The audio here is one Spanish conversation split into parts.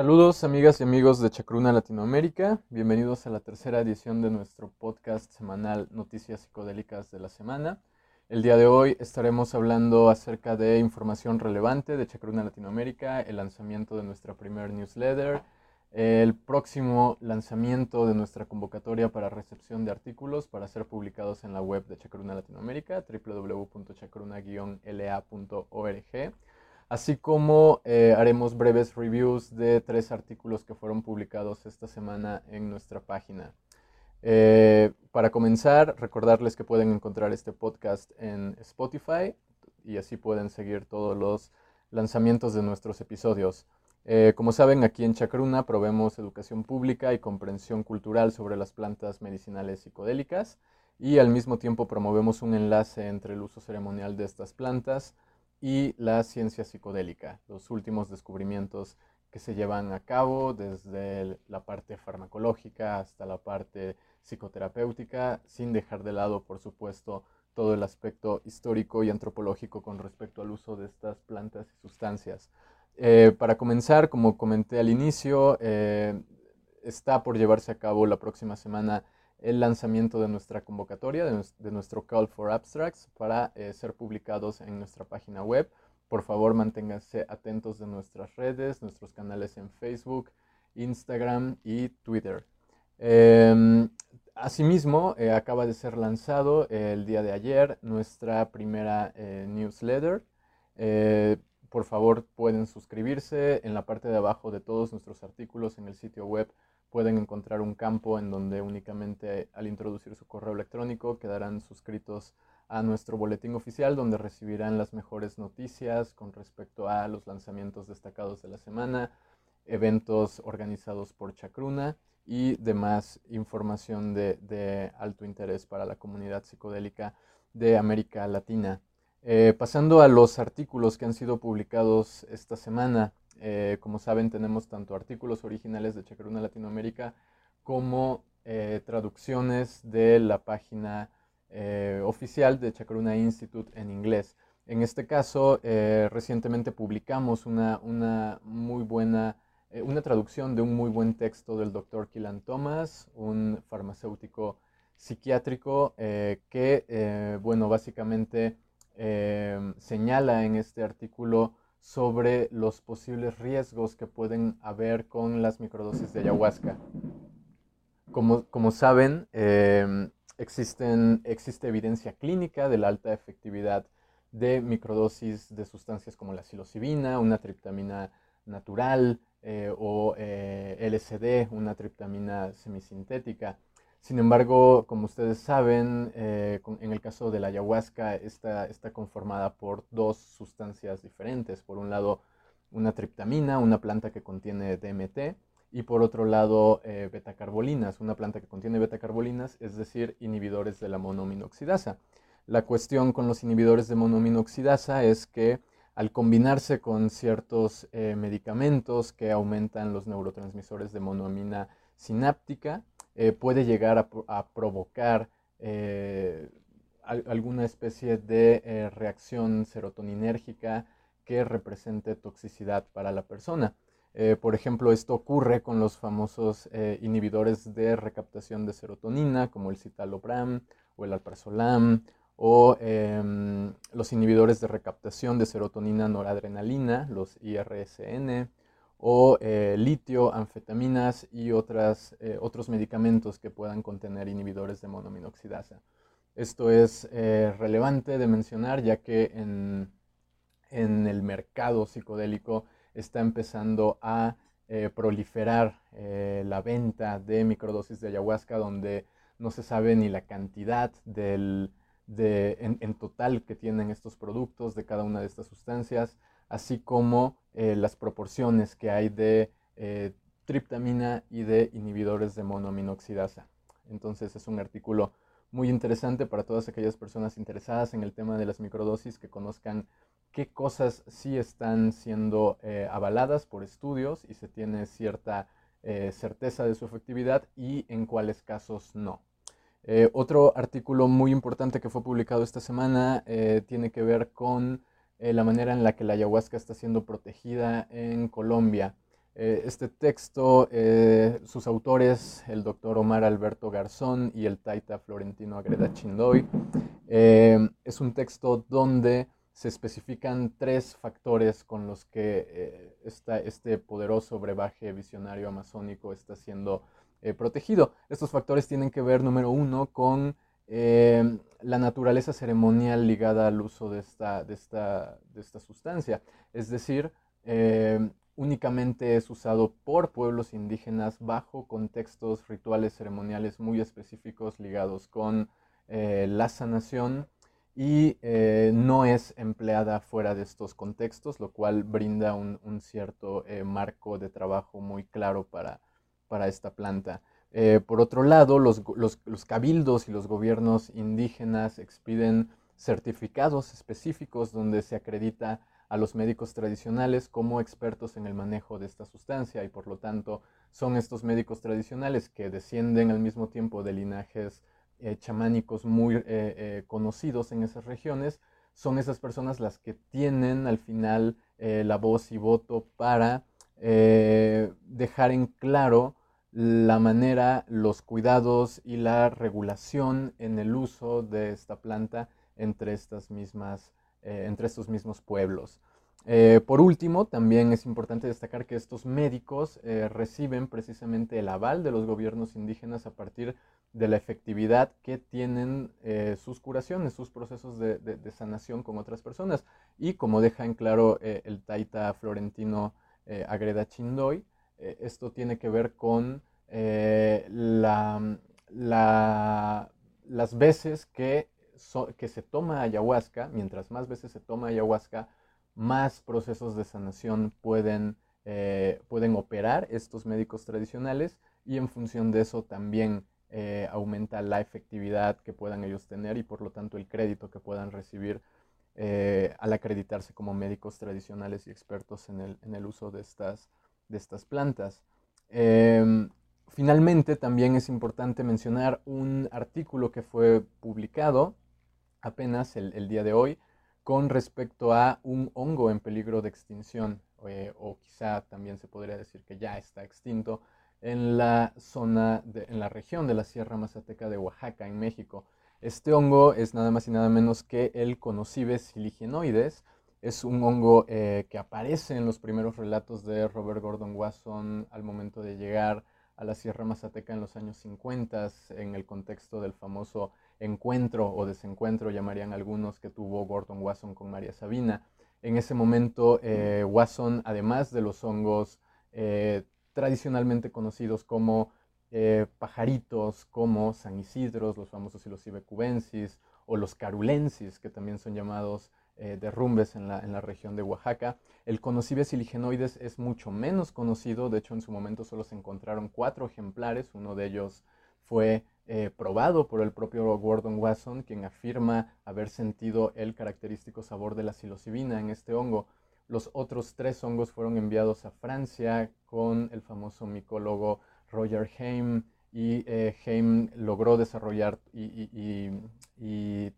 Saludos amigas y amigos de Chacruna Latinoamérica, bienvenidos a la tercera edición de nuestro podcast semanal Noticias Psicodélicas de la Semana. El día de hoy estaremos hablando acerca de información relevante de Chacruna Latinoamérica, el lanzamiento de nuestra primer newsletter, el próximo lanzamiento de nuestra convocatoria para recepción de artículos para ser publicados en la web de Chacruna Latinoamérica, www.chacruna-la.org así como eh, haremos breves reviews de tres artículos que fueron publicados esta semana en nuestra página. Eh, para comenzar, recordarles que pueden encontrar este podcast en Spotify y así pueden seguir todos los lanzamientos de nuestros episodios. Eh, como saben, aquí en Chacruna probemos educación pública y comprensión cultural sobre las plantas medicinales psicodélicas y al mismo tiempo promovemos un enlace entre el uso ceremonial de estas plantas, y la ciencia psicodélica, los últimos descubrimientos que se llevan a cabo desde la parte farmacológica hasta la parte psicoterapéutica, sin dejar de lado, por supuesto, todo el aspecto histórico y antropológico con respecto al uso de estas plantas y sustancias. Eh, para comenzar, como comenté al inicio, eh, está por llevarse a cabo la próxima semana el lanzamiento de nuestra convocatoria, de, nuestro Call for Abstracts para eh, ser publicados en nuestra página web. Por favor, manténganse atentos de nuestras redes, nuestros canales en Facebook, Instagram y Twitter. Em, asimismo, eh, acaba de ser lanzado el día de ayer nuestra primera eh, newsletter. por favor, pueden suscribirse en la parte de abajo de todos nuestros artículos en el sitio web pueden encontrar un campo en donde únicamente al introducir su correo electrónico quedarán suscritos a nuestro boletín oficial donde recibirán las mejores noticias con respecto a los lanzamientos destacados de la semana, eventos organizados por Chacruna y demás información de, alto interés para la comunidad psicodélica de América Latina. Eh, pasando a los artículos que han sido publicados esta semana, eh, como saben, tenemos tanto artículos originales de Chacaruna Latinoamérica como eh, traducciones de la página eh, oficial de Chacaruna Institute en inglés. En este caso, recientemente publicamos una, muy buena, una traducción de un muy buen texto del doctor Kilan Thomas, un farmacéutico psiquiátrico que, bueno, básicamente señala en este artículo sobre los posibles riesgos que pueden haber con las microdosis de ayahuasca. Como, saben, em, existe evidencia clínica de la alta efectividad de microdosis de sustancias como la psilocibina, una triptamina natural eh, o eh, LSD, una triptamina semisintética. Sin embargo, como ustedes saben, eh, en el caso de la ayahuasca está, está conformada por dos sustancias diferentes. Por un lado, una triptamina, una planta que contiene DMT, y por otro lado, eh, betacarbolinas, una planta que contiene betacarbolinas, es decir, inhibidores de la monominoxidasa. La cuestión con los inhibidores de monominoxidasa es que al combinarse con ciertos eh, medicamentos que aumentan los neurotransmisores de monoamina sináptica, eh, puede llegar a, provocar eh, alguna especie de eh, reacción serotoninérgica que represente toxicidad para la persona. por ejemplo, esto ocurre con los famosos inhibidores de recaptación de serotonina, como el citalopram o el alprazolam, o em, los inhibidores de recaptación de serotonina noradrenalina, los IRSN, o eh, litio, anfetaminas y otras, eh, otros medicamentos que puedan contener inhibidores de monominoxidasa. Esto es eh, relevante de mencionar ya que en, en, el mercado psicodélico está empezando a proliferar la venta de microdosis de ayahuasca donde no se sabe ni la cantidad del, de, en total que tienen estos productos de cada una de estas sustancias así como eh, las proporciones que hay de eh, triptamina y de inhibidores de monoaminoxidasa. Entonces es un artículo muy interesante para todas aquellas personas interesadas en el tema de las microdosis que conozcan qué cosas sí están siendo eh, avaladas por estudios y se tiene cierta certeza de su efectividad y en cuáles casos no. otro artículo muy importante que fue publicado esta semana tiene que ver con eh, la manera en la que la ayahuasca está siendo protegida en Colombia. Eh, este texto, eh, sus autores, el doctor Omar Alberto Garzón y el taita florentino Agreda Chindoy, es un texto donde se especifican tres factores con los que este poderoso brebaje visionario amazónico está siendo protegido. Estos factores tienen que ver, número uno, con la naturaleza ceremonial ligada al uso de esta, de esta, de esta sustancia. Es decir, únicamente es usado por pueblos indígenas bajo contextos rituales ceremoniales muy específicos ligados con eh, la sanación y eh, no es empleada fuera de estos contextos, lo cual brinda un, cierto eh, marco de trabajo muy claro para, para esta planta. Por otro lado, los, cabildos y los gobiernos indígenas expiden certificados específicos donde se acredita a los médicos tradicionales como expertos en el manejo de esta sustancia y por lo tanto son estos médicos tradicionales que descienden al mismo tiempo de linajes eh, chamánicos muy eh, eh, conocidos en esas regiones, son esas personas las que tienen al final la voz y voto para dejar en claro la manera, los cuidados y la regulación en el uso de esta planta entre estas mismas eh, entre estos mismos pueblos. Eh, por último, también es importante destacar que estos médicos eh, reciben precisamente el aval de los gobiernos indígenas a partir de la efectividad que tienen sus curaciones, sus procesos de, sanación con otras personas. Y como deja en claro el taita florentino Agreda Chindoy, esto tiene que ver con la, las veces que que se toma ayahuasca, mientras más veces se toma ayahuasca, más procesos de sanación pueden, eh, pueden operar estos médicos tradicionales y en función de eso también eh, aumenta la efectividad que puedan ellos tener y por lo tanto el crédito que puedan recibir eh, al acreditarse como médicos tradicionales y expertos en el, en el uso de estas, de estas plantas. Em, finalmente, también es importante mencionar un artículo que fue publicado apenas el, día de hoy con respecto a un hongo en peligro de extinción, eh, o quizá también se podría decir que ya está extinto, en la zona, en la región de la Sierra Mazateca de Oaxaca, en México. Este hongo es nada más y nada menos que el Conocibes siligenoides. Es un hongo eh, que aparece en los primeros relatos de Robert Gordon Wasson al momento de llegar a la Sierra Mazateca en los años 50, en el contexto del famoso encuentro o desencuentro, llamarían algunos, que tuvo Gordon Wasson con María Sabina. En ese momento, eh, Wasson, además de los hongos eh, tradicionalmente conocidos como pajaritos, como San Isidros, los famosos Psilocybe o los carulensis, que también son llamados derrumbes en la, en la, región de Oaxaca. El Conocibe siligenoides es mucho menos conocido, de hecho en su momento solo se encontraron cuatro ejemplares, uno de ellos fue eh, probado por el propio Gordon Wasson, quien afirma haber sentido el característico sabor de la psilocibina en este hongo. Los otros tres hongos fueron enviados a Francia con el famoso micólogo Roger Heim y eh, Heim logró desarrollar y,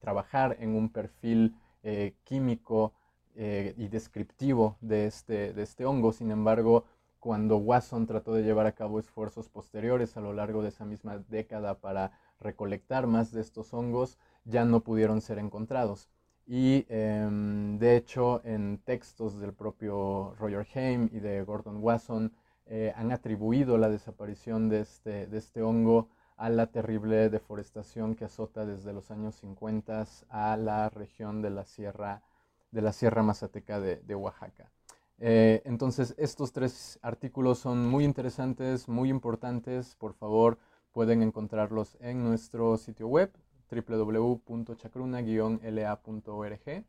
trabajar en un perfil eh, químico y descriptivo de este, de este hongo. Sin embargo, cuando Wasson trató de llevar a cabo esfuerzos posteriores a lo largo de esa misma década para recolectar más de estos hongos, ya no pudieron ser encontrados. Y em, de hecho, en textos del propio Roger Haim y de Gordon Wasson, eh, han atribuido la desaparición de este, de este hongo a la terrible deforestación que azota desde los años 50 a la región de la Sierra, de la Sierra Mazateca de Oaxaca. Eh, entonces, estos tres artículos son muy interesantes, muy importantes. Por favor, pueden encontrarlos en nuestro sitio web www.chacruna-la.org.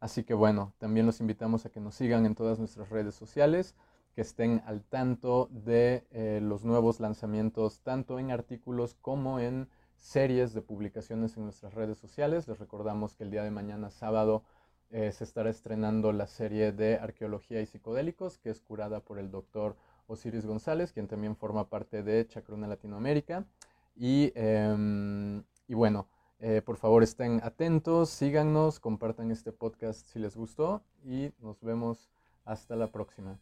Así que bueno, también los invitamos a que nos sigan en todas nuestras redes sociales, que estén al tanto de eh, los nuevos lanzamientos, tanto en artículos como en series de publicaciones en nuestras redes sociales. Les recordamos que el día de mañana, sábado, eh, se estará estrenando la serie de Arqueología y Psicodélicos, que es curada por el doctor Osiris González, quien también forma parte de Chacruna Latinoamérica. Y, em, bueno, eh, por favor estén atentos, síganos, compartan este podcast si les gustó y nos vemos hasta la próxima.